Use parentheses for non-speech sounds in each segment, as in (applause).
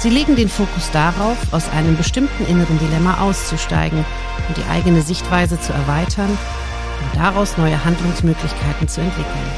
Sie legen den Fokus darauf, aus einem bestimmten inneren Dilemma auszusteigen und die eigene Sichtweise zu erweitern und daraus neue Handlungsmöglichkeiten zu entwickeln.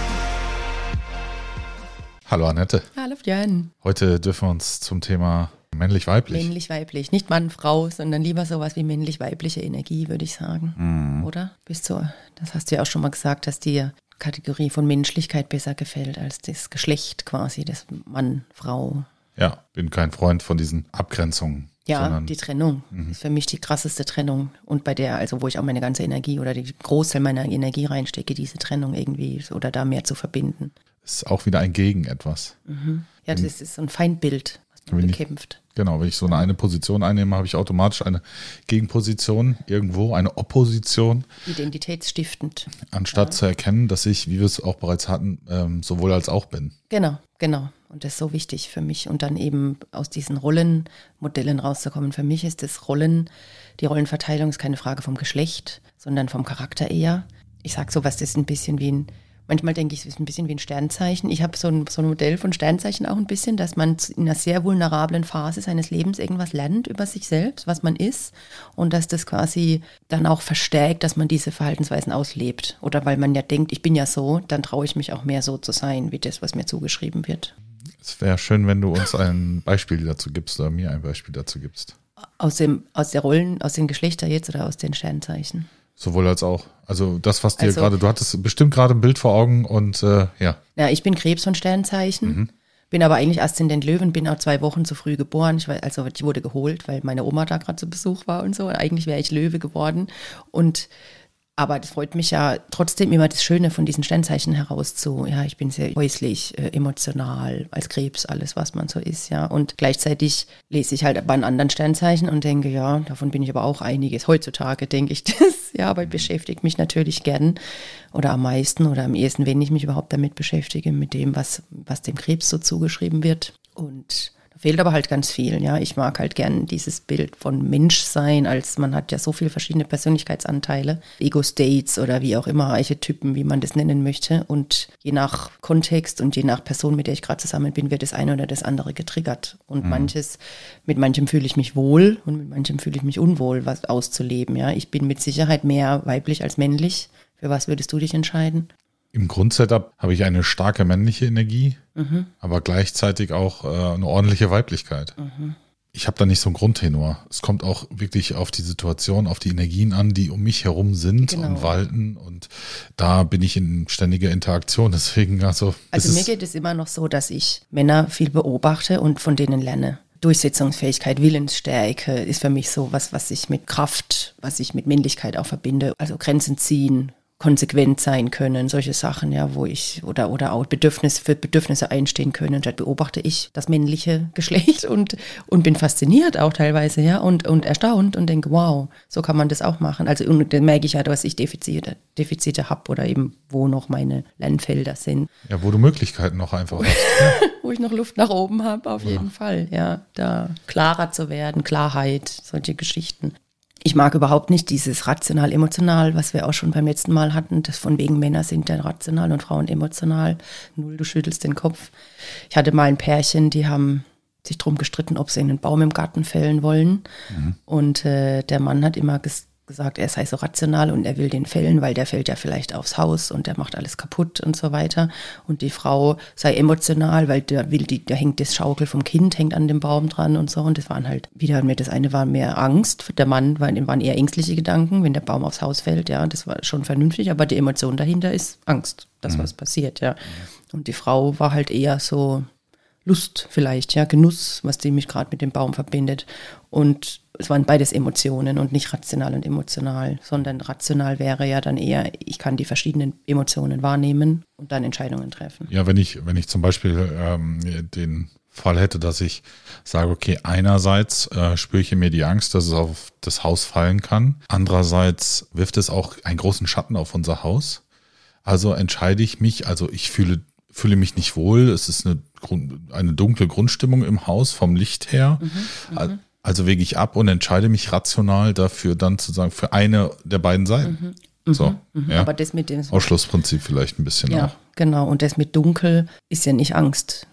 Hallo Annette. Hallo Björn. Heute dürfen wir uns zum Thema männlich-weiblich. Männlich-weiblich. Nicht Mann, Frau, sondern lieber sowas wie männlich-weibliche Energie, würde ich sagen. Mhm. Oder? Bist du, das hast du ja auch schon mal gesagt, dass dir Kategorie von Menschlichkeit besser gefällt als das Geschlecht quasi, das Mann, Frau. Ja, bin kein Freund von diesen Abgrenzungen. Ja, sondern- die Trennung Mhm. ist für mich die krasseste Trennung. Und bei der, also wo ich auch meine ganze Energie oder die Großteil meiner Energie reinstecke, diese Trennung irgendwie oder da mehr zu verbinden. ist auch wieder ein Gegen etwas. Ja, das ist so ein Feindbild, was man Wenn ich- bekämpft. Genau, wenn ich so eine, eine Position einnehme, habe ich automatisch eine Gegenposition irgendwo, eine Opposition, Identitätsstiftend. anstatt zu erkennen, dass ich, wie wir es auch bereits hatten, ähm, sowohl als auch bin. Genau, genau. Und das ist so wichtig für mich. Und dann eben aus diesen Rollenmodellen rauszukommen. Für mich ist das Rollen, die Rollenverteilung ist keine Frage vom Geschlecht, sondern vom Charakter eher. Ich sage sowas, das ist ein bisschen wie ein, manchmal denke ich, es ist ein bisschen wie ein Sternzeichen. Ich habe so ein, so ein Modell von Sternzeichen auch ein bisschen, dass man in einer sehr vulnerablen Phase seines Lebens irgendwas lernt über sich selbst, was man ist. Und dass das quasi dann auch verstärkt, dass man diese Verhaltensweisen auslebt. Oder weil man ja denkt, ich bin ja so, dann traue ich mich auch mehr so zu sein, wie das, was mir zugeschrieben wird. Es wäre schön, wenn du uns ein Beispiel dazu gibst oder mir ein Beispiel dazu gibst. Aus, dem, aus der Rollen, aus den Geschlechtern jetzt oder aus den Sternzeichen? Sowohl als auch. Also das, was dir Also- gerade, du hattest bestimmt gerade ein Bild vor Augen und äh, ja, Ja, ich bin Krebs von Sternzeichen, Mhm. bin aber eigentlich Aszendent Löwen, bin auch zwei Wochen zu früh geboren. Ich, war, also ich wurde geholt, weil meine Oma da gerade zu Besuch war und so. Eigentlich wäre ich Löwe geworden. Und aber das freut mich ja trotzdem immer das Schöne von diesen Sternzeichen heraus zu. Ja, ich bin sehr häuslich, äh, emotional, als Krebs, alles, was man so ist, ja. Und gleichzeitig lese ich halt bei einem anderen Sternzeichen und denke, ja, davon bin ich aber auch einiges. Heutzutage denke ich (laughs) das, ja, aber beschäftigt mich natürlich gern oder am meisten oder am ehesten, wenn ich mich überhaupt damit beschäftige, mit dem, was, was dem Krebs so zugeschrieben wird. Und fehlt aber halt ganz viel, ja. Ich mag halt gern dieses Bild von Menschsein, als man hat ja so viele verschiedene Persönlichkeitsanteile, Ego-States oder wie auch immer, Archetypen, wie man das nennen möchte. Und je nach Kontext und je nach Person, mit der ich gerade zusammen bin, wird das eine oder das andere getriggert. Und manches, mit manchem fühle ich mich wohl und mit manchem fühle ich mich unwohl, was auszuleben, ja. Ich bin mit Sicherheit mehr weiblich als männlich. Für was würdest du dich entscheiden? Im Grundsetup habe ich eine starke männliche Energie, Mhm. aber gleichzeitig auch äh, eine ordentliche Weiblichkeit. Mhm. Ich habe da nicht so einen Grundtenor. Es kommt auch wirklich auf die Situation, auf die Energien an, die um mich herum sind Genau. und walten. Und da bin ich in ständiger Interaktion. (laughs) Deswegen, also, Also mir geht es immer noch so, dass ich Männer viel beobachte und von denen lerne. Durchsetzungsfähigkeit, Willensstärke ist für mich so was, was ich mit Kraft, was ich mit Männlichkeit auch verbinde. Also Grenzen ziehen, konsequent sein können, solche Sachen, ja, wo ich oder oder auch Bedürfnis für Bedürfnisse einstehen können. Und da beobachte ich das männliche Geschlecht und und bin fasziniert auch teilweise, ja, und und erstaunt und denke, wow, so kann man das auch machen. Also und dann merke ich ja, dass ich Defizite Defizite habe oder eben wo noch meine Lernfelder sind ja, wo du Möglichkeiten noch einfach hast. (laughs) wo ich noch Luft nach oben habe, auf jeden Fall. Ja, da klarer zu werden, Klarheit, solche Geschichten. Ich mag überhaupt nicht dieses rational-emotional, was wir auch schon beim letzten Mal hatten, das von wegen Männer sind dann rational und Frauen emotional. Null, du schüttelst den Kopf. Ich hatte mal ein Pärchen, die haben sich drum gestritten, ob sie einen Baum im Garten fällen wollen. Und äh, der Mann hat immer ges gesagt, er sei so rational und er will den fällen, weil der fällt ja vielleicht aufs Haus und der macht alles kaputt und so weiter. Und die Frau sei emotional, weil der will die, da hängt das Schaukel vom Kind, hängt an dem Baum dran und so. Und das waren halt wieder mehr, das eine war mehr Angst. Der Mann war, dem waren eher ängstliche Gedanken, wenn der Baum aufs Haus fällt, ja, das war schon vernünftig, aber die Emotion dahinter ist Angst, dass was passiert, ja. Und die Frau war halt eher so, Lust vielleicht, ja, Genuss, was die mich gerade mit dem Baum verbindet. Und es waren beides Emotionen und nicht rational und emotional, sondern rational wäre ja dann eher, ich kann die verschiedenen Emotionen wahrnehmen und dann Entscheidungen treffen. Ja, wenn ich, wenn ich zum Beispiel ähm, den Fall hätte, dass ich sage, okay, einerseits äh, spüre ich in mir die Angst, dass es auf das Haus fallen kann. Andererseits wirft es auch einen großen Schatten auf unser Haus. Also entscheide ich mich, also ich fühle, fühle mich nicht wohl. Es ist eine, eine dunkle Grundstimmung im Haus vom Licht her. Mhm, also wege ich ab und entscheide mich rational dafür, dann zu sagen, für eine der beiden Seiten. Mhm, so, mhm, ja. Aber das mit dem Ausschlussprinzip vielleicht ein bisschen ja, auch. Genau, und das mit dunkel ist ja nicht Angst.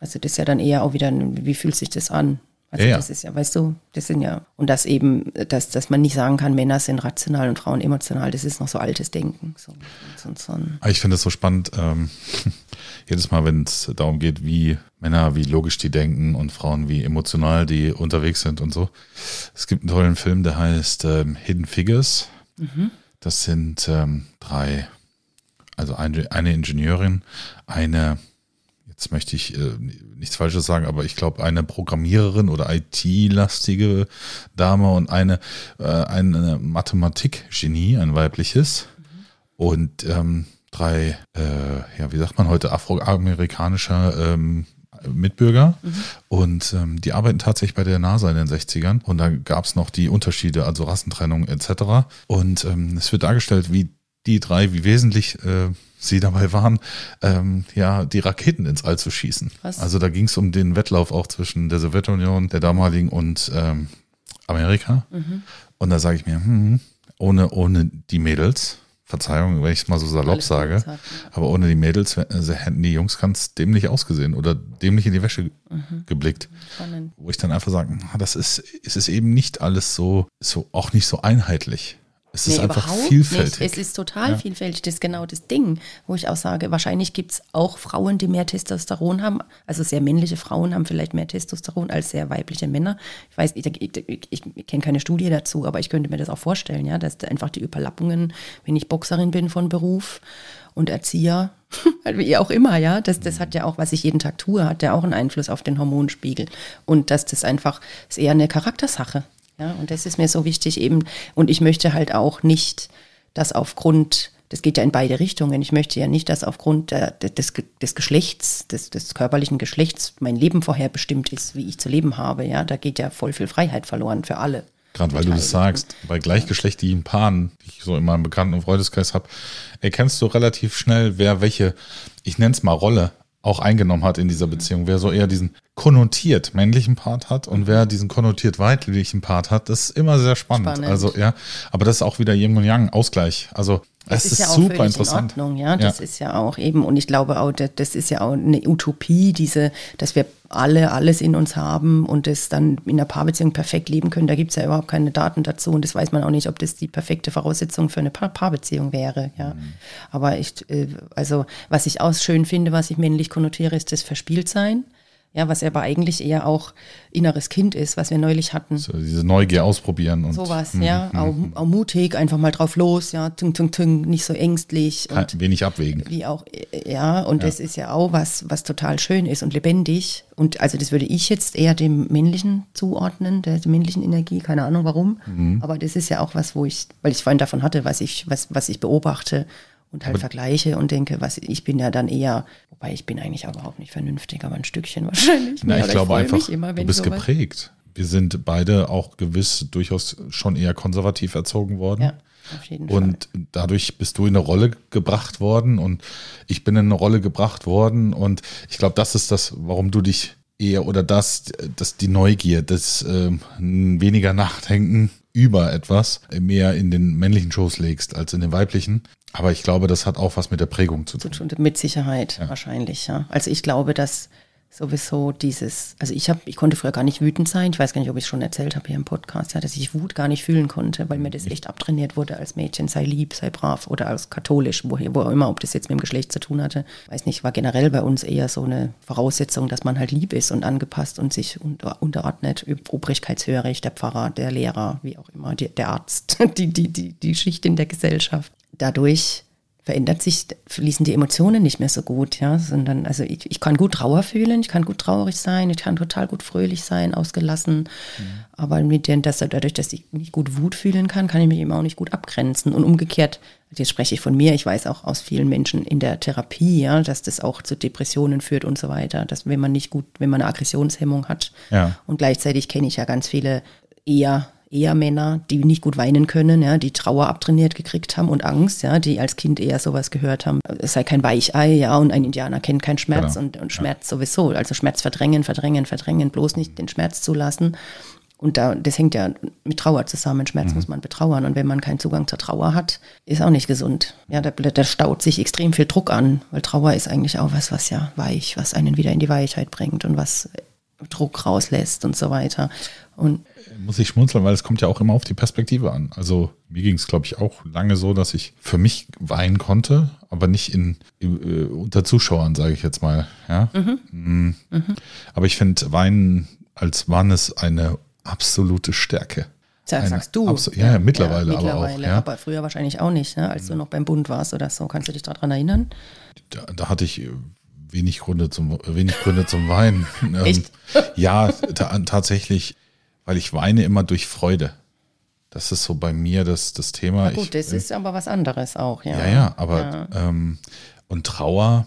Also das ist ja dann eher auch wieder, wie fühlt sich das an? Also ja, das ist ja, weißt du, das sind ja, und das eben, dass, dass man nicht sagen kann, Männer sind rational und Frauen emotional, das ist noch so altes Denken. So, so, so ah, ich finde es so spannend, ähm, (laughs) jedes Mal, wenn es darum geht, wie Männer, wie logisch die denken und Frauen, wie emotional die unterwegs sind und so. Es gibt einen tollen Film, der heißt ähm, Hidden Figures. Mhm. Das sind ähm, drei, also eine, eine Ingenieurin, eine jetzt möchte ich äh, nichts Falsches sagen, aber ich glaube, eine Programmiererin oder IT-lastige Dame und eine, äh, eine Mathematik-Genie, ein weibliches. Mhm. Und ähm, drei, äh, ja, wie sagt man heute, afroamerikanischer ähm, Mitbürger mhm. und ähm, die arbeiten tatsächlich bei der NASA in den 60ern und da gab es noch die Unterschiede, also Rassentrennung etc. Und ähm, es wird dargestellt, wie die drei, wie wesentlich äh, sie dabei waren, ähm, ja, die Raketen ins All zu schießen. Was? Also da ging es um den Wettlauf auch zwischen der Sowjetunion, der damaligen und ähm, Amerika. Mhm. Und da sage ich mir, hm, ohne, ohne die Mädels, Verzeihung, wenn ich es mal so salopp Alles sage, aber ohne die Mädels äh, hätten die Jungs ganz dämlich ausgesehen oder dämlich in die Wäsche mhm. geblickt. Spannend. Wo ich dann einfach sage, das ist, es ist eben nicht alles so, so, auch nicht so einheitlich. Es nee, ist einfach vielfältig. Nicht. Es ist total ja. vielfältig. Das ist genau das Ding, wo ich auch sage, wahrscheinlich gibt es auch Frauen, die mehr Testosteron haben. Also sehr männliche Frauen haben vielleicht mehr Testosteron als sehr weibliche Männer. Ich weiß, ich, ich, ich kenne keine Studie dazu, aber ich könnte mir das auch vorstellen, ja, dass einfach die Überlappungen, wenn ich Boxerin bin von Beruf und Erzieher, (laughs) wie auch immer, ja, das, das hat ja auch, was ich jeden Tag tue, hat ja auch einen Einfluss auf den Hormonspiegel. Und dass das einfach ist eher eine Charaktersache. Ja, und das ist mir so wichtig eben. Und ich möchte halt auch nicht, dass aufgrund, das geht ja in beide Richtungen, ich möchte ja nicht, dass aufgrund der, des, des Geschlechts, des, des körperlichen Geschlechts mein Leben vorherbestimmt ist, wie ich zu leben habe. Ja, da geht ja voll viel Freiheit verloren für alle. Gerade weil du das sagst, bei gleichgeschlechtlichen Paaren, die ich so in meinem Bekannten- und Freundeskreis habe, erkennst du relativ schnell, wer welche, ich nenne es mal Rolle, auch eingenommen hat in dieser Beziehung. Wer so eher diesen konnotiert männlichen Part hat und wer diesen konnotiert weiblichen Part hat, das ist immer sehr spannend. spannend. Also ja, aber das ist auch wieder Yin und Yang Ausgleich. Also das ist, ist ja super interessant. In Ordnung, ja, das ja. ist ja auch eben und ich glaube auch, das ist ja auch eine Utopie, diese, dass wir alle alles in uns haben und das dann in einer Paarbeziehung perfekt leben können. Da gibt es ja überhaupt keine Daten dazu und das weiß man auch nicht, ob das die perfekte Voraussetzung für eine pa Paarbeziehung wäre. Ja, mhm. aber ich, äh, also was ich auch schön finde, was ich männlich konnotiere, ist das Verspieltsein. Ja, was aber eigentlich eher auch inneres Kind ist, was wir neulich hatten. So, diese Neugier ausprobieren und. Sowas, mm, ja. Auch, auch, mutig, einfach mal drauf los, ja, tung, tung, tung, nicht so ängstlich. Und wenig abwägen. Wie auch, ja, und ja. das ist ja auch was, was total schön ist und lebendig. Und also das würde ich jetzt eher dem männlichen zuordnen, der, der männlichen Energie, keine Ahnung warum. Mhm. Aber das ist ja auch was, wo ich, weil ich vorhin davon hatte, was ich, was, was ich beobachte und halt aber vergleiche und denke, was ich bin ja dann eher, wobei ich bin eigentlich auch überhaupt nicht vernünftig, aber ein Stückchen (laughs) wahrscheinlich. Na, ich glaube ich einfach, immer, du bist geprägt. Wir sind beide auch gewiss durchaus schon eher konservativ erzogen worden. Ja. Auf jeden Fall. Und dadurch bist du in eine Rolle gebracht worden und ich bin in eine Rolle gebracht worden. Und ich glaube, das ist das, warum du dich eher oder das, dass die Neugier, das äh, weniger Nachdenken über etwas mehr in den männlichen Schoß legst als in den weiblichen. Aber ich glaube, das hat auch was mit der Prägung zu tun. Mit Sicherheit, ja. wahrscheinlich, ja. Also ich glaube, dass sowieso dieses, also ich habe, ich konnte früher gar nicht wütend sein. Ich weiß gar nicht, ob ich es schon erzählt habe hier im Podcast, ja, dass ich Wut gar nicht fühlen konnte, weil mir das echt abtrainiert wurde als Mädchen, sei lieb, sei brav oder als katholisch, wo, wo auch immer, ob das jetzt mit dem Geschlecht zu tun hatte. Weiß nicht, war generell bei uns eher so eine Voraussetzung, dass man halt lieb ist und angepasst und sich unter, unterordnet, obrigkeitshörig, der Pfarrer, der Lehrer, wie auch immer, die, der Arzt, (laughs) die, die, die, die Schicht in der Gesellschaft. Dadurch verändert sich, fließen die Emotionen nicht mehr so gut, ja, sondern also ich, ich kann gut Trauer fühlen, ich kann gut traurig sein, ich kann total gut fröhlich sein, ausgelassen, mhm. aber mit den, dass, dadurch, dass ich nicht gut Wut fühlen kann, kann ich mich eben auch nicht gut abgrenzen und umgekehrt, jetzt spreche ich von mir, ich weiß auch aus vielen Menschen in der Therapie, ja, dass das auch zu Depressionen führt und so weiter, dass wenn man nicht gut, wenn man eine Aggressionshemmung hat ja. und gleichzeitig kenne ich ja ganz viele eher eher Männer, die nicht gut weinen können, ja, die Trauer abtrainiert gekriegt haben und Angst, ja, die als Kind eher sowas gehört haben. Es sei kein Weichei, ja, und ein Indianer kennt keinen Schmerz genau. und, und Schmerz ja. sowieso. Also Schmerz verdrängen, verdrängen, verdrängen, bloß nicht den Schmerz zulassen. Und da, das hängt ja mit Trauer zusammen. Schmerz mhm. muss man betrauern. Und wenn man keinen Zugang zur Trauer hat, ist auch nicht gesund. Ja, da, da staut sich extrem viel Druck an, weil Trauer ist eigentlich auch was, was ja weich, was einen wieder in die Weichheit bringt und was Druck rauslässt und so weiter. Und muss ich schmunzeln, weil es kommt ja auch immer auf die Perspektive an. Also mir ging es, glaube ich, auch lange so, dass ich für mich weinen konnte, aber nicht in, in äh, unter Zuschauern, sage ich jetzt mal. Ja? Mhm. Mhm. Mhm. Aber ich finde Weinen als Wannes eine absolute Stärke. Das sagst du. Ja, ja, mittlerweile, ja, mittlerweile aber auch. Ja. Aber früher wahrscheinlich auch nicht, ne? als du noch beim Bund warst oder so. Kannst du dich daran erinnern? Da, da hatte ich wenig Gründe zum, wenig Gründe zum Weinen. (laughs) Echt? ja, ta tatsächlich weil ich weine immer durch Freude. Das ist so bei mir das, das Thema. Na gut, ich, das ist aber was anderes auch, ja. Ja, ja, aber ja. Ähm, und Trauer,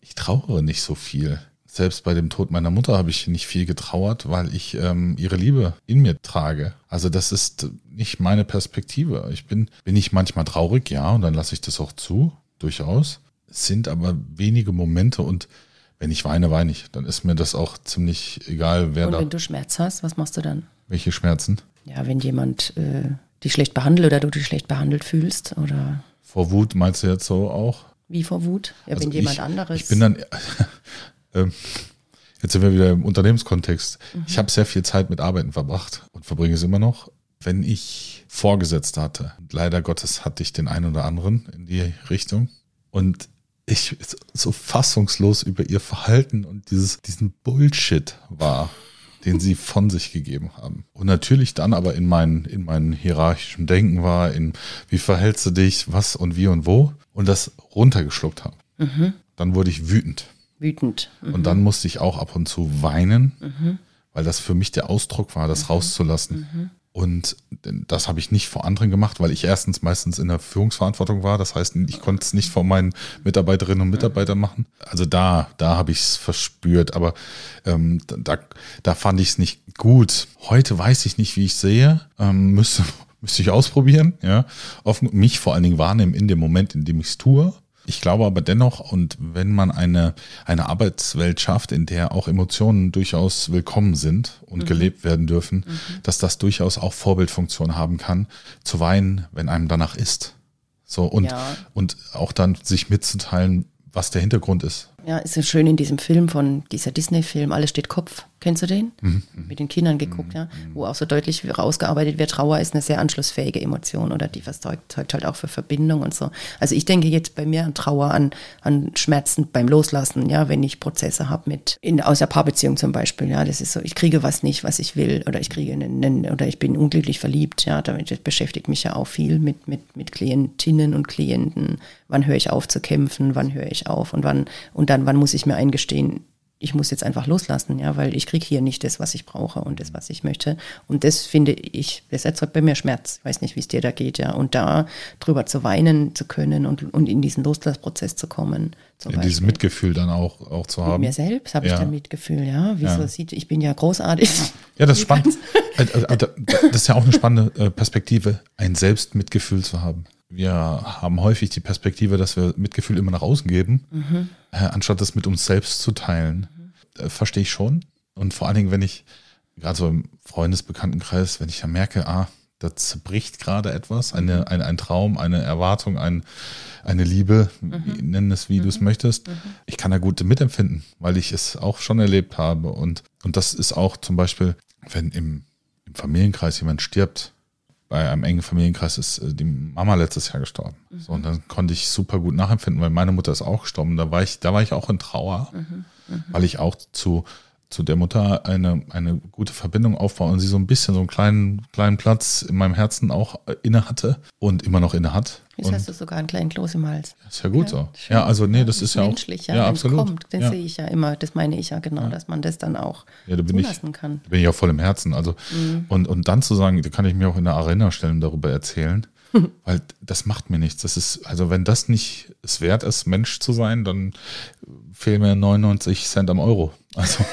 ich trauere nicht so viel. Selbst bei dem Tod meiner Mutter habe ich nicht viel getrauert, weil ich ähm, ihre Liebe in mir trage. Also das ist nicht meine Perspektive. Ich bin, bin ich manchmal traurig, ja, und dann lasse ich das auch zu, durchaus. Sind aber wenige Momente und wenn ich weine, weine ich. Dann ist mir das auch ziemlich egal, wer und da. Und wenn du Schmerz hast, was machst du dann? Welche Schmerzen? Ja, wenn jemand äh, dich schlecht behandelt oder du dich schlecht behandelt fühlst oder. Vor Wut meinst du jetzt so auch? Wie vor Wut? Ja, also wenn jemand ich, anderes. Ich bin dann. (laughs) äh, jetzt sind wir wieder im Unternehmenskontext. Mhm. Ich habe sehr viel Zeit mit Arbeiten verbracht und verbringe es immer noch. Wenn ich Vorgesetzte hatte, leider Gottes hatte ich den einen oder anderen in die Richtung. Und ich so fassungslos über ihr Verhalten und dieses, diesen Bullshit war den sie von sich gegeben haben. Und natürlich dann aber in meinen, in meinen hierarchischen Denken war, in wie verhältst du dich, was und wie und wo und das runtergeschluckt haben. Mhm. Dann wurde ich wütend. Wütend. Mhm. Und dann musste ich auch ab und zu weinen, mhm. weil das für mich der Ausdruck war, das mhm. rauszulassen. Und das habe ich nicht vor anderen gemacht, weil ich erstens meistens in der Führungsverantwortung war. Das heißt, ich konnte es nicht vor meinen Mitarbeiterinnen und Mitarbeitern machen. Also da, da habe ich es verspürt. Aber ähm, da, da fand ich es nicht gut. Heute weiß ich nicht, wie ich sehe. Ähm, müsste, (laughs) müsste ich ausprobieren. Ja, auf mich vor allen Dingen wahrnehmen in dem Moment, in dem ich es tue. Ich glaube aber dennoch, und wenn man eine, eine Arbeitswelt schafft, in der auch Emotionen durchaus willkommen sind und mhm. gelebt werden dürfen, mhm. dass das durchaus auch Vorbildfunktion haben kann, zu weinen, wenn einem danach ist. So, und, ja. und auch dann sich mitzuteilen, was der Hintergrund ist. Ja, ist ja schön in diesem Film von dieser Disney-Film, Alles steht Kopf. Kennst du den? Mhm. Mit den Kindern geguckt, mhm. ja. Wo auch so deutlich rausgearbeitet wird, Trauer ist eine sehr anschlussfähige Emotion oder die verzeugt halt auch für Verbindung und so. Also ich denke jetzt bei mir an Trauer, an, an Schmerzen beim Loslassen, ja, wenn ich Prozesse habe mit, in, aus der Paarbeziehung zum Beispiel, ja, das ist so, ich kriege was nicht, was ich will oder ich kriege einen, oder ich bin unglücklich verliebt, ja, damit beschäftigt mich ja auch viel mit, mit, mit Klientinnen und Klienten. Wann höre ich auf zu kämpfen, wann höre ich auf und wann, und dann, wann muss ich mir eingestehen, ich muss jetzt einfach loslassen, ja, weil ich kriege hier nicht das, was ich brauche und das, was ich möchte. Und das finde ich, das erzeugt bei mir Schmerz. Ich weiß nicht, wie es dir da geht, ja. Und da drüber zu weinen zu können und, und in diesen Loslassprozess zu kommen. Ja, dieses Mitgefühl dann auch, auch zu haben. Mit mir selbst habe ja. ich dann Mitgefühl, ja. Wieso ja. sieht, ich bin ja großartig. Ja, das ist (laughs) spannend. Äh, äh, das ist ja auch eine spannende äh, Perspektive, ein Selbstmitgefühl zu haben. Wir haben häufig die Perspektive, dass wir Mitgefühl immer nach außen geben, mhm. anstatt das mit uns selbst zu teilen äh, verstehe ich schon. Und vor allen Dingen, wenn ich, gerade so im Freundesbekanntenkreis, wenn ich ja merke, ah, da zerbricht gerade etwas, eine, mhm. ein, ein Traum, eine Erwartung, ein, eine Liebe, mhm. nennen es wie mhm. du es möchtest. Mhm. Ich kann da gut mitempfinden, weil ich es auch schon erlebt habe. Und, und das ist auch zum Beispiel, wenn im, im Familienkreis jemand stirbt, bei einem engen Familienkreis ist äh, die Mama letztes Jahr gestorben. Mhm. So, und dann konnte ich super gut nachempfinden, weil meine Mutter ist auch gestorben. Da war ich, da war ich auch in Trauer, mhm. Mhm. weil ich auch zu, zu der Mutter eine, eine gute Verbindung aufbauen und sie so ein bisschen so einen kleinen, kleinen Platz in meinem Herzen auch inne hatte und immer noch inne hat. Jetzt hast du sogar einen kleinen Kloß im Hals. Ist ja gut ja, so. Schön. Ja, also nee, das ist, ist ja menschlich, auch ja, ja absolut. kommt, das ja. sehe ich ja immer, das meine ich ja genau, dass man das dann auch ja, da bin zulassen ich, kann. Da bin ich auch voll im Herzen. Also mhm. und, und dann zu sagen, da kann ich mir auch in der Arena stellen darüber erzählen. Weil das macht mir nichts. Das ist, also wenn das nicht es wert ist, Mensch zu sein, dann fehlen mir 99 Cent am Euro. Also,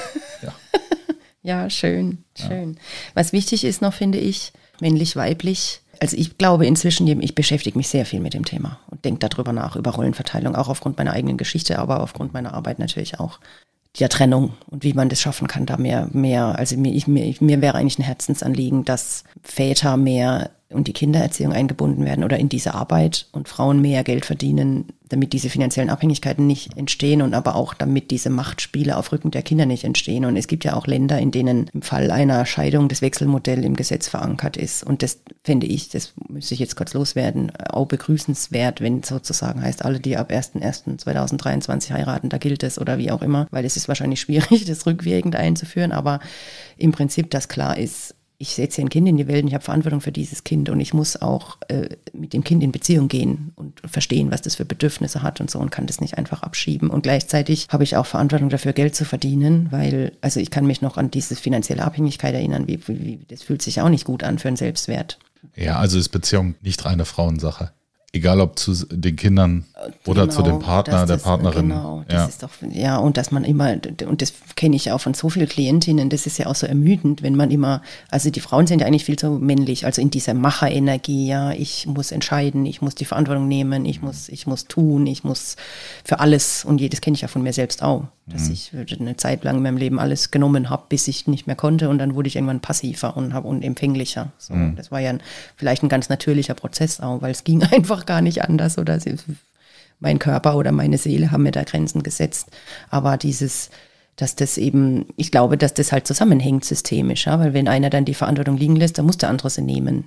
ja. (laughs) ja, schön, schön. Ja. Was wichtig ist noch, finde ich, männlich, weiblich. Also ich glaube inzwischen, ich beschäftige mich sehr viel mit dem Thema und denke darüber nach, über Rollenverteilung, auch aufgrund meiner eigenen Geschichte, aber aufgrund meiner Arbeit natürlich auch der Trennung und wie man das schaffen kann, da mehr, mehr, also mir, ich, mir, mir wäre eigentlich ein Herzensanliegen, dass Väter mehr und die Kindererziehung eingebunden werden oder in diese Arbeit und Frauen mehr Geld verdienen, damit diese finanziellen Abhängigkeiten nicht entstehen und aber auch damit diese Machtspiele auf Rücken der Kinder nicht entstehen. Und es gibt ja auch Länder, in denen im Fall einer Scheidung das Wechselmodell im Gesetz verankert ist. Und das finde ich, das müsste ich jetzt kurz loswerden, auch begrüßenswert, wenn sozusagen heißt, alle, die ab 1.1.2023 heiraten, da gilt es oder wie auch immer, weil es ist wahrscheinlich schwierig, (laughs) das rückwirkend einzuführen, aber im Prinzip, dass klar ist, ich setze ein Kind in die Welt und ich habe Verantwortung für dieses Kind und ich muss auch äh, mit dem Kind in Beziehung gehen und verstehen, was das für Bedürfnisse hat und so und kann das nicht einfach abschieben. Und gleichzeitig habe ich auch Verantwortung dafür, Geld zu verdienen, weil, also ich kann mich noch an diese finanzielle Abhängigkeit erinnern, wie, wie, das fühlt sich auch nicht gut an für einen Selbstwert. Ja, also ist Beziehung nicht reine Frauensache. Egal ob zu den Kindern oder genau, zu dem Partner, der Partnerin. Genau, das ja. ist doch, ja, und dass man immer, und das kenne ich auch von so vielen Klientinnen, das ist ja auch so ermüdend, wenn man immer, also die Frauen sind ja eigentlich viel zu männlich, also in dieser Macherenergie, ja, ich muss entscheiden, ich muss die Verantwortung nehmen, ich muss, ich muss tun, ich muss für alles, und jedes kenne ich ja von mir selbst auch, dass mhm. ich eine Zeit lang in meinem Leben alles genommen habe, bis ich nicht mehr konnte, und dann wurde ich irgendwann passiver und habe und empfänglicher. So, mhm. Das war ja ein, vielleicht ein ganz natürlicher Prozess auch, weil es ging einfach (laughs) einfach gar nicht anders oder sie, mein Körper oder meine Seele haben mir da Grenzen gesetzt. Aber dieses, dass das eben, ich glaube, dass das halt zusammenhängt systemisch, ja? weil wenn einer dann die Verantwortung liegen lässt, dann muss der andere sie nehmen.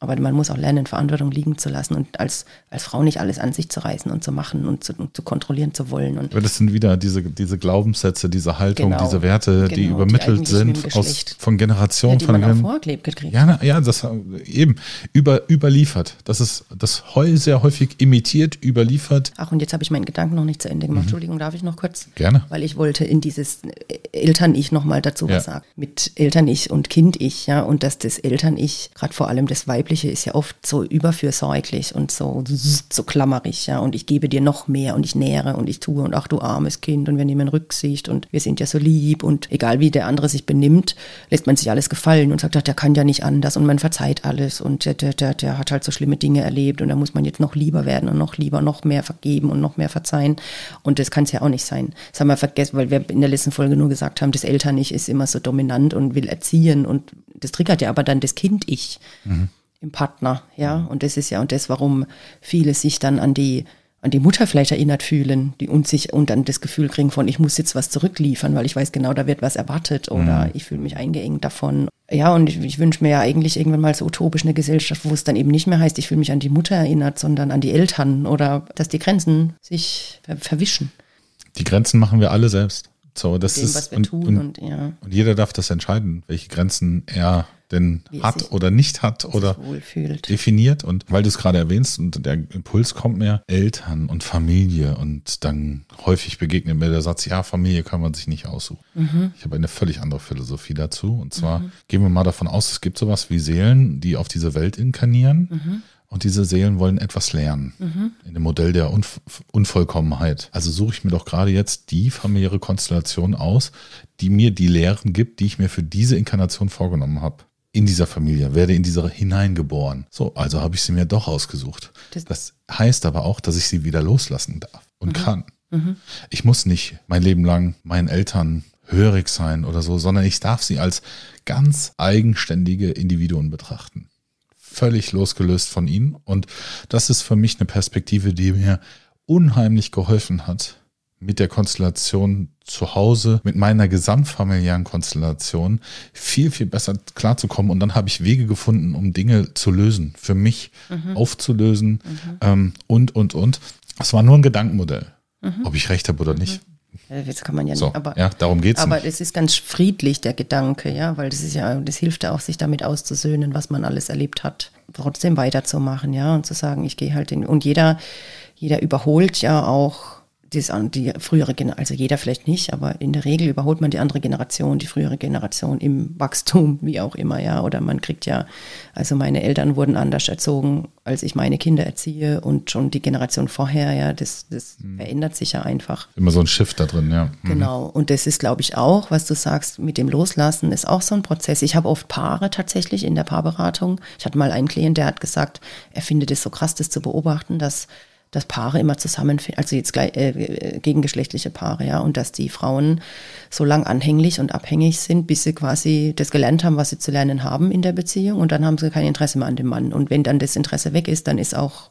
Aber man muss auch lernen, Verantwortung liegen zu lassen und als, als Frau nicht alles an sich zu reißen und zu machen und zu, und zu kontrollieren zu wollen. Und Aber das sind wieder diese, diese Glaubenssätze, diese Haltung, genau, diese Werte, genau, die übermittelt die sind aus, von Generationen. Ja, von man vorgelebt gekriegt. Ja, ja, das eben über, überliefert. Das ist das sehr häufig imitiert, überliefert. Ach, und jetzt habe ich meinen Gedanken noch nicht zu Ende gemacht. Mhm. Entschuldigung, darf ich noch kurz? Gerne. Weil ich wollte in dieses Eltern-Ich nochmal dazu ja. was sagen. Mit Eltern-Ich und Kind-Ich, ja, und dass das Eltern-Ich, gerade vor allem das Weibliche, Weibliche ist ja oft so überfürsorglich und so, so klammerig, ja. Und ich gebe dir noch mehr und ich nähere und ich tue und ach du armes Kind und wir nehmen Rücksicht und wir sind ja so lieb und egal wie der andere sich benimmt, lässt man sich alles gefallen und sagt, ach, der kann ja nicht anders und man verzeiht alles und der, der, der, der hat halt so schlimme Dinge erlebt und da muss man jetzt noch lieber werden und noch lieber noch mehr vergeben und noch mehr verzeihen. Und das kann es ja auch nicht sein. Das haben wir vergessen, weil wir in der letzten Folge nur gesagt haben, das Eltern-Ich ist immer so dominant und will erziehen und das triggert ja aber dann das Kind-Ich. Mhm im Partner, ja. Und das ist ja und das, warum viele sich dann an die an die Mutter vielleicht erinnert fühlen, die und sich und dann das Gefühl kriegen von, ich muss jetzt was zurückliefern, weil ich weiß genau, da wird was erwartet oder mhm. ich fühle mich eingeengt davon. Ja, und ich, ich wünsche mir ja eigentlich irgendwann mal so utopisch eine Gesellschaft, wo es dann eben nicht mehr heißt, ich fühle mich an die Mutter erinnert, sondern an die Eltern oder dass die Grenzen sich ver verwischen. Die Grenzen machen wir alle selbst. So, das dem, ist, und, und, und, ja. und jeder darf das entscheiden, welche Grenzen er denn Wie hat oder nicht hat oder definiert. Und weil du es gerade erwähnst und der Impuls kommt mir, Eltern und Familie und dann häufig begegnet mir der Satz, ja, Familie kann man sich nicht aussuchen. Mhm. Ich habe eine völlig andere Philosophie dazu. Und zwar mhm. gehen wir mal davon aus, es gibt sowas wie Seelen, die auf diese Welt inkarnieren. Mhm. Und diese Seelen wollen etwas lernen mhm. in dem Modell der Unv Unvollkommenheit. Also suche ich mir doch gerade jetzt die familiäre Konstellation aus, die mir die Lehren gibt, die ich mir für diese Inkarnation vorgenommen habe in dieser Familie, werde in diese hineingeboren. So, also habe ich sie mir doch ausgesucht. Das, das heißt aber auch, dass ich sie wieder loslassen darf und mhm. kann. Mhm. Ich muss nicht mein Leben lang meinen Eltern hörig sein oder so, sondern ich darf sie als ganz eigenständige Individuen betrachten. Völlig losgelöst von ihnen. Und das ist für mich eine Perspektive, die mir unheimlich geholfen hat, mit der Konstellation zu Hause, mit meiner gesamtfamiliären Konstellation viel, viel besser klarzukommen. Und dann habe ich Wege gefunden, um Dinge zu lösen, für mich mhm. aufzulösen mhm. Ähm, und, und, und. Es war nur ein Gedankenmodell. Mhm. Ob ich recht habe oder nicht, Jetzt kann man ja So, nicht, aber, ja, darum geht's aber nicht. es ist ganz friedlich, der Gedanke, ja, weil das ist ja, das hilft ja auch, sich damit auszusöhnen, was man alles erlebt hat, trotzdem weiterzumachen, ja, und zu sagen, ich gehe halt in, und jeder, jeder überholt ja auch an- die frühere Generation, also jeder vielleicht nicht, aber in der Regel überholt man die andere Generation, die frühere Generation im Wachstum, (laughs) wie auch immer, ja. Oder man kriegt ja, also meine Eltern wurden anders erzogen, als ich meine Kinder erziehe und schon die Generation vorher, ja, das, das verändert sich ja einfach. Immer so ein Shift da drin, ja. Mhm. Genau. Und das ist, glaube ich, auch, was du sagst, mit dem Loslassen ist auch so ein Prozess. Ich habe oft Paare tatsächlich in der Paarberatung. Ich hatte mal einen Klient, der hat gesagt, er findet es so krass, das zu beobachten, dass dass Paare immer zusammenfinden, also jetzt gleich, äh, äh, gegengeschlechtliche Paare, ja, und dass die Frauen so lang anhänglich und abhängig sind, bis sie quasi das gelernt haben, was sie zu lernen haben in der Beziehung und dann haben sie kein Interesse mehr an dem Mann. Und wenn dann das Interesse weg ist, dann ist auch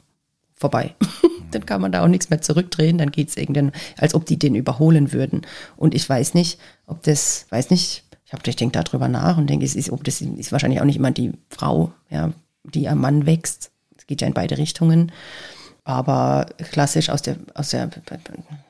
vorbei. (laughs) dann kann man da auch nichts mehr zurückdrehen, dann geht es irgendwann, als ob die den überholen würden. Und ich weiß nicht, ob das, weiß nicht, ich, hab- ich denke darüber nach und denke, es ist, ob das ist wahrscheinlich auch nicht immer die Frau, ja, die am Mann wächst. Es geht ja in beide Richtungen. Aber klassisch aus der, aus der,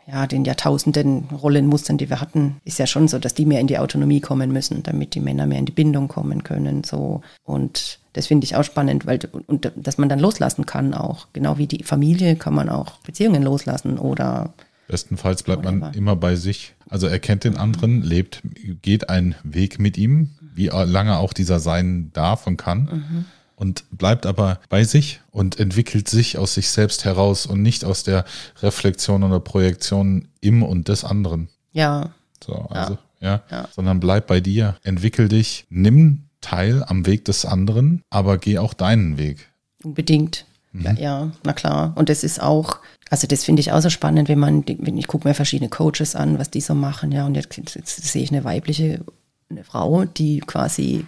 ja, den Jahrtausenden Rollenmustern, die wir hatten, ist ja schon so, dass die mehr in die Autonomie kommen müssen, damit die Männer mehr in die Bindung kommen können, so. Und das finde ich auch spannend, weil, und dass man dann loslassen kann auch. Genau wie die Familie kann man auch Beziehungen loslassen oder, Bestenfalls bleibt man Whatever. immer bei sich. Also er kennt den anderen, lebt, geht einen Weg mit ihm, wie lange auch dieser sein darf und kann. Und bleibt aber bei sich und entwickelt sich aus sich selbst heraus und nicht aus der Reflexion oder Projektion im und des anderen. ja, So, also, ja. Ja. Sondern bleib bei dir, entwickel dich, nimm teil am Weg des anderen, aber geh auch deinen Weg. Unbedingt. Ja, ja, na klar. Und das ist auch, also das finde ich auch so spannend, wenn man, wenn ich gucke mir verschiedene Coaches an, was die so machen, ja, und jetzt, jetzt sehe ich eine weibliche eine Frau, die quasi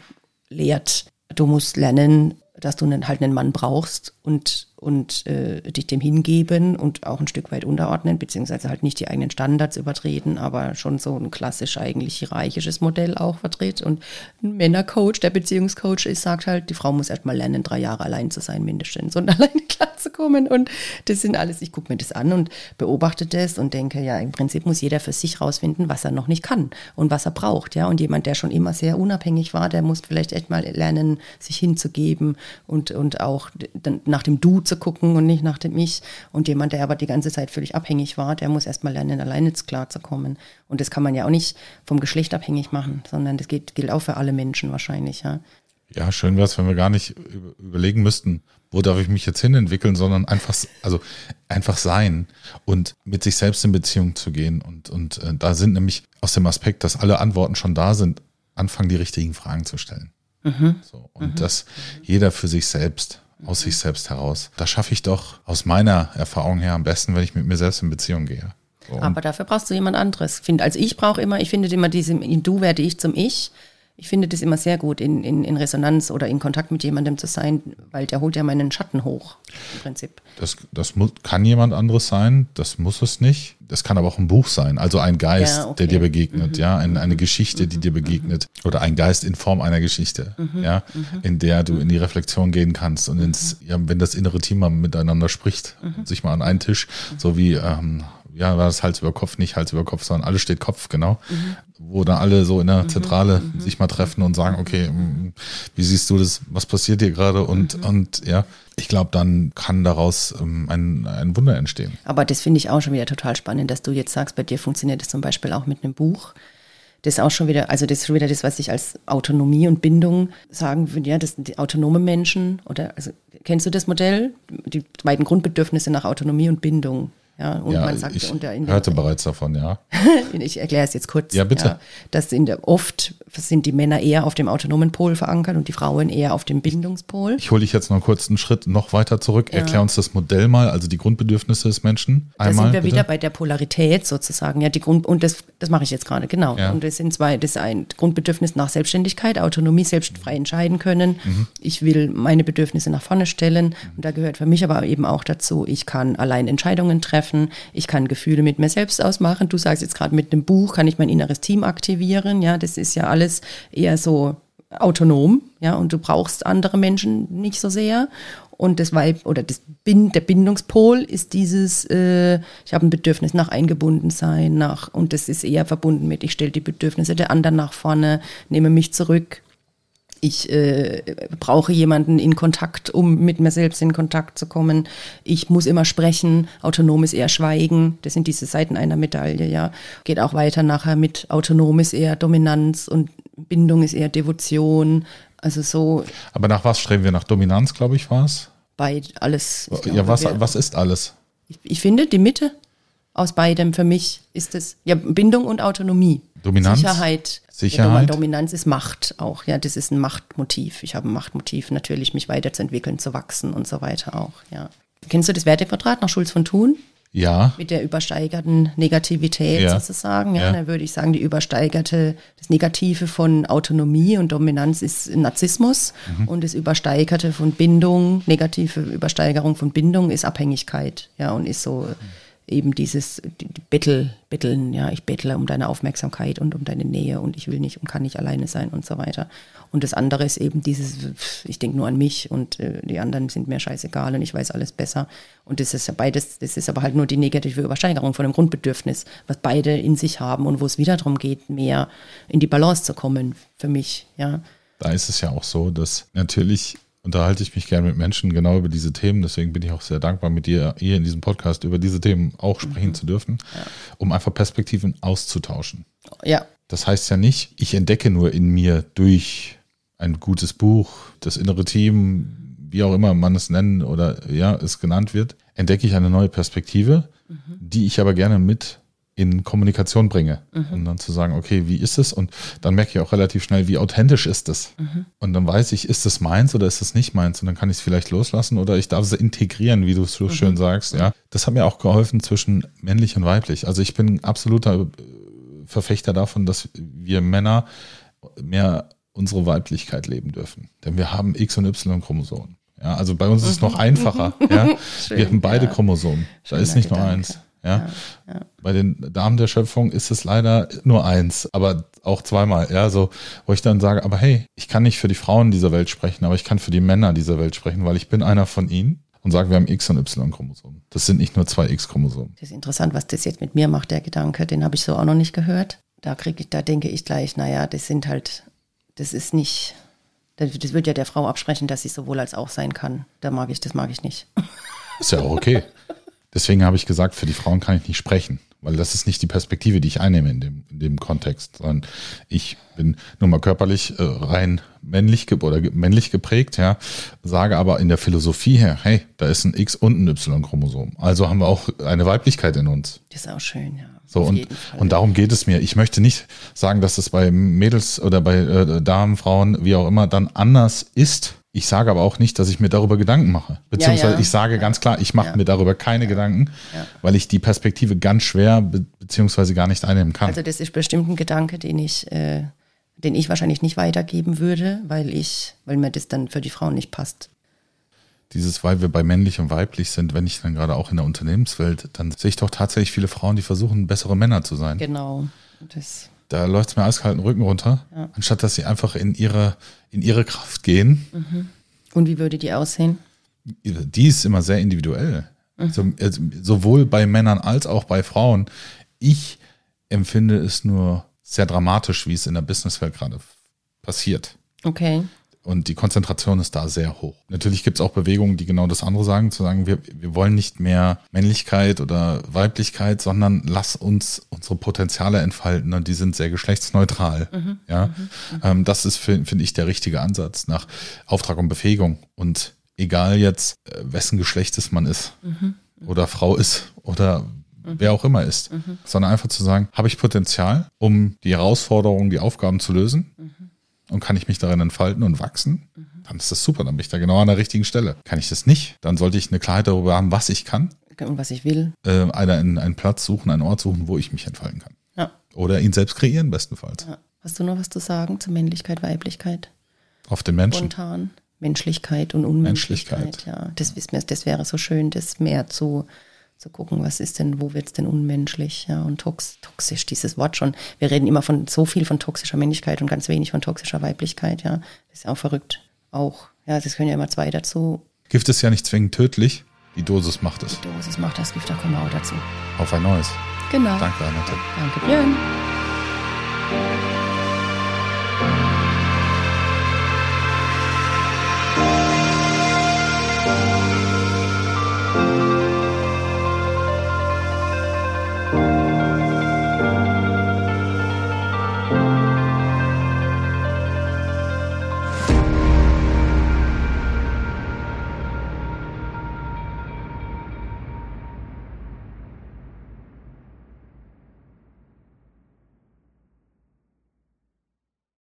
lehrt, du musst lernen, dass du einen, halt einen Mann brauchst und, und äh, dich dem hingeben und auch ein Stück weit unterordnen, beziehungsweise halt nicht die eigenen Standards übertreten, aber schon so ein klassisch eigentlich hierarchisches Modell auch vertritt. Und ein Männercoach, der Beziehungscoach ist, sagt halt, die Frau muss erst mal lernen, drei Jahre allein zu sein mindestens und (laughs) alleine klarzukommen. Und das sind alles, ich gucke mir das an und beobachte das und denke, ja, im Prinzip muss jeder für sich rausfinden, was er noch nicht kann und was er braucht. Ja, und jemand, der schon immer sehr unabhängig war, der muss vielleicht echt mal lernen, sich hinzugeben und, und auch dann nach dem Du zu gucken und nicht nach dem Ich. Und jemand, der aber die ganze Zeit völlig abhängig war, der muss erst mal lernen, alleine klarzukommen. Und das kann man ja auch nicht vom Geschlecht abhängig machen, sondern das geht, gilt auch für alle Menschen wahrscheinlich, ja. Ja, schön wäre es, wenn wir gar nicht über- überlegen müssten, wo darf ich mich jetzt hinentwickeln, sondern einfach, also einfach sein und mit sich selbst in Beziehung zu gehen. Und, und äh, da sind nämlich aus dem Aspekt, dass alle Antworten schon da sind, anfangen die richtigen Fragen zu stellen. So, und das jeder für sich selbst, aus sich selbst heraus. Das schaffe ich doch aus meiner Erfahrung her am besten, wenn ich mit mir selbst in Beziehung gehe. So, Aber dafür brauchst du jemand anderes. Find, also ich brauche immer, ich finde immer diese, Du werde ich zum Ich. Ich finde das immer sehr gut, in, in, in Resonanz oder in Kontakt mit jemandem zu sein, weil der holt ja meinen Schatten hoch, im Prinzip. Das, das muss, kann jemand anderes sein, das muss es nicht. Das kann aber auch ein Buch sein, also ein Geist, Ja, okay. der dir begegnet, ja, ein, eine Geschichte, die dir begegnet oder ein Geist in Form einer Geschichte, ja, in der du in die Reflexion gehen kannst und ins, ja, wenn das innere Team mal miteinander spricht, sich mal an einen Tisch, so wie ähm, ja, war das Hals über Kopf, nicht Hals über Kopf, sondern alles steht Kopf, genau. Wo dann alle so in der Zentrale sich mal treffen und sagen, okay, mm, wie siehst du das, was passiert hier gerade? Und, und ja, ich glaube, dann kann daraus ähm, ein, ein Wunder entstehen. Aber das finde ich auch schon wieder total spannend, dass du jetzt sagst, bei dir funktioniert das zum Beispiel auch mit einem Buch. Das ist auch schon wieder, also das ist schon wieder das, was ich als Autonomie und Bindung sagen würde. Ja, das sind die autonome Menschen oder, also kennst du das Modell? Die beiden Grundbedürfnisse nach Autonomie und Bindung. Ja, und ja, man sagt, ich unter in hörte bereits davon, ja. (laughs) ich erkläre es jetzt kurz. Ja, bitte. dass in der, oft sind die Männer eher auf dem autonomen Pol verankert und die Frauen eher auf dem Bindungspol. Ich hole dich jetzt noch kurz einen Schritt noch weiter zurück. Erklär uns das Modell mal, also die Grundbedürfnisse des Menschen. Da Einmal, sind wir bitte. wieder bei der Polarität sozusagen. Ja, die Grund und das, das mache ich jetzt gerade, genau. Ja. Und das sind zwei, das ist ein Grundbedürfnis nach Selbstständigkeit, Autonomie, selbst frei entscheiden können. Mhm. Ich will meine Bedürfnisse nach vorne stellen. Und da gehört für mich aber eben auch dazu, ich kann allein Entscheidungen treffen, ich kann Gefühle mit mir selbst ausmachen. Du sagst jetzt gerade mit dem Buch, kann ich mein inneres Team aktivieren. Ja, das ist ja alles eher so autonom, ja, und du brauchst andere Menschen nicht so sehr. Und das Weib oder das Bind, der Bindungspol ist dieses, äh, ich habe ein Bedürfnis nach Eingebundensein, nach, und das ist eher verbunden mit, ich stelle die Bedürfnisse der anderen nach vorne, nehme mich zurück. Ich äh, brauche jemanden in Kontakt, um mit mir selbst in Kontakt zu kommen. Ich muss immer sprechen. Autonom ist eher Schweigen. Das sind diese Seiten einer Medaille, ja. Geht auch weiter nachher mit autonom ist eher Dominanz und Bindung ist eher Devotion. Also so. Aber nach was streben wir? Nach Dominanz, glaube ich, war es? Bei alles. Ja, glaube, was, was ist alles? Ich, ich, finde, die Mitte aus beidem für mich ist es, ja, Bindung und Autonomie. Dominanz? Sicherheit. Sicherheit. Ja, Dominanz ist Macht auch. Ja, das ist ein Machtmotiv. Ich habe ein Machtmotiv, natürlich mich weiterzuentwickeln, zu wachsen und so weiter auch, ja. Kennst du das Wertequadrat nach Schulz von Thun? Ja. Mit der übersteigerten Negativität ja. sozusagen. Ja, ja, dann würde ich sagen, die übersteigerte, das Negative von Autonomie und Dominanz ist Narzissmus mhm. und das Übersteigerte von Bindung, negative Übersteigerung von Bindung ist Abhängigkeit. Ja, und ist so. Mhm eben dieses die, Bettel, Betteln, ja, ich bettle um deine Aufmerksamkeit und um deine Nähe und ich will nicht und kann nicht alleine sein und so weiter. Und das andere ist eben dieses, ich denke nur an mich und äh, die anderen sind mir scheißegal und ich weiß alles besser. Und das ist ja beides, das ist aber halt nur die negative Übersteigerung von dem Grundbedürfnis, was beide in sich haben und wo es wieder darum geht, mehr in die Balance zu kommen für mich, ja. Da ist es ja auch so, dass natürlich unterhalte ich mich gerne mit Menschen genau über diese Themen. Deswegen bin ich auch sehr dankbar, mit dir hier in diesem Podcast über diese Themen auch sprechen mhm. zu dürfen, ja. um einfach Perspektiven auszutauschen. Ja. Das heißt ja nicht, ich entdecke nur in mir durch ein gutes Buch, das innere Team, wie auch immer man es nennen oder ja, es genannt wird, entdecke ich eine neue Perspektive, mhm. die ich aber gerne mit in Kommunikation bringe. Mhm. Und dann zu sagen, okay, wie ist es? Und dann merke ich auch relativ schnell, wie authentisch ist es. Mhm. Und dann weiß ich, ist es meins oder ist es nicht meins? Und dann kann ich es vielleicht loslassen oder ich darf es integrieren, wie du es so mhm. schön sagst. Ja, das hat mir auch geholfen zwischen männlich und weiblich. Also ich bin absoluter äh, Verfechter davon, dass wir Männer mehr unsere Weiblichkeit leben dürfen. Denn wir haben X und Y Chromosomen. Ja, also bei uns ist es noch mhm. einfacher. Ja? (laughs) Schön, wir haben beide ja. Chromosomen. Da ist nicht nur eins. Ja? ja? Bei den Damen der Schöpfung ist es leider nur eins, aber auch zweimal. Ja, so, wo ich dann sage, aber hey, ich kann nicht für die Frauen dieser Welt sprechen, aber ich kann für die Männer dieser Welt sprechen, weil ich bin einer von ihnen und sage, wir haben X und Y-Chromosomen. Das sind nicht nur zwei X-Chromosomen. Das ist interessant, was das jetzt mit mir macht, der Gedanke. Den habe ich so auch noch nicht gehört. Da kriege ich, da denke ich gleich, naja, das sind halt, das ist nicht, das wird ja der Frau absprechen, dass sie sowohl als auch sein kann. Da mag ich, das mag ich nicht. Ist ja auch okay. (laughs) Deswegen habe ich gesagt, für die Frauen kann ich nicht sprechen, weil das ist nicht die Perspektive, die ich einnehme in dem, in dem Kontext, sondern ich bin nur mal körperlich äh, rein männlich oder männlich geprägt, ja, sage aber in der Philosophie her, hey, da ist ein X und ein Y-Chromosom. Also haben wir auch eine Weiblichkeit in uns. Das ist auch schön, ja. So, und, und darum geht es mir. Ich möchte nicht sagen, dass es bei Mädels oder bei äh, Damen, Frauen, wie auch immer, dann anders ist. Ich sage aber auch nicht, dass ich mir darüber Gedanken mache. Beziehungsweise ja, ja. ich sage ganz klar, ich mache ja. mir darüber keine Gedanken, weil ich die Perspektive ganz schwer be beziehungsweise gar nicht einnehmen kann. Also das ist bestimmt ein Gedanke, den ich, äh, den ich wahrscheinlich nicht weitergeben würde, weil ich, weil mir das dann für die Frauen nicht passt. Dieses, weil wir bei männlich und weiblich sind, wenn ich dann gerade auch in der Unternehmenswelt, dann sehe ich doch tatsächlich viele Frauen, die versuchen, bessere Männer zu sein. Genau. Das da läuft es mir eiskalten Rücken runter, ja. anstatt dass sie einfach in ihre, in ihre Kraft gehen. Mhm. Und wie würde die aussehen? Die ist immer sehr individuell. Mhm. So, also, sowohl bei Männern als auch bei Frauen. Ich empfinde es nur sehr dramatisch, wie es in der Businesswelt gerade passiert. Okay. Und die Konzentration ist da sehr hoch. Natürlich gibt es auch Bewegungen, die genau das andere sagen, zu sagen, wir, wir wollen nicht mehr Männlichkeit oder Weiblichkeit, sondern lass uns unsere Potenziale entfalten und die sind sehr geschlechtsneutral. Mhm, ja, mhm, mhm. ähm, das ist, finde ich, der richtige Ansatz nach Auftrag und Befähigung. Und egal jetzt, äh, wessen Geschlechtes man ist mhm, mhm, oder Frau ist oder mhm. wer auch immer ist, sondern einfach zu sagen, habe ich Potenzial, um die Herausforderungen, die Aufgaben zu lösen? Und kann ich mich darin entfalten und wachsen, mhm. dann ist das super, dann bin ich da genau an der richtigen Stelle. Kann ich das nicht, dann sollte ich eine Klarheit darüber haben, was ich kann. Und was ich will. Äh, einen, einen Platz suchen, einen Ort suchen, wo ich mich entfalten kann. Ja. Oder ihn selbst kreieren, bestenfalls. Ja. Hast du noch was zu sagen zu Männlichkeit, Weiblichkeit? Auf den Menschen. Spontan. Menschlichkeit und Unmenschlichkeit. Menschlichkeit. Ja, das, das wäre so schön, das mehr zu, zu gucken, was ist denn, wo wird es denn unmenschlich, ja, und tox, toxisch, dieses Wort schon. Wir reden immer von so viel von toxischer Männlichkeit und ganz wenig von toxischer Weiblichkeit, ja. Das ist ja auch verrückt. Auch. Ja, das können ja immer zwei dazu. Gift ist ja nicht zwingend tödlich, die Dosis macht es. Die Dosis macht das Gift, da kommen wir auch dazu. Auf ein neues. Genau. Danke, Annette. Danke, Björn.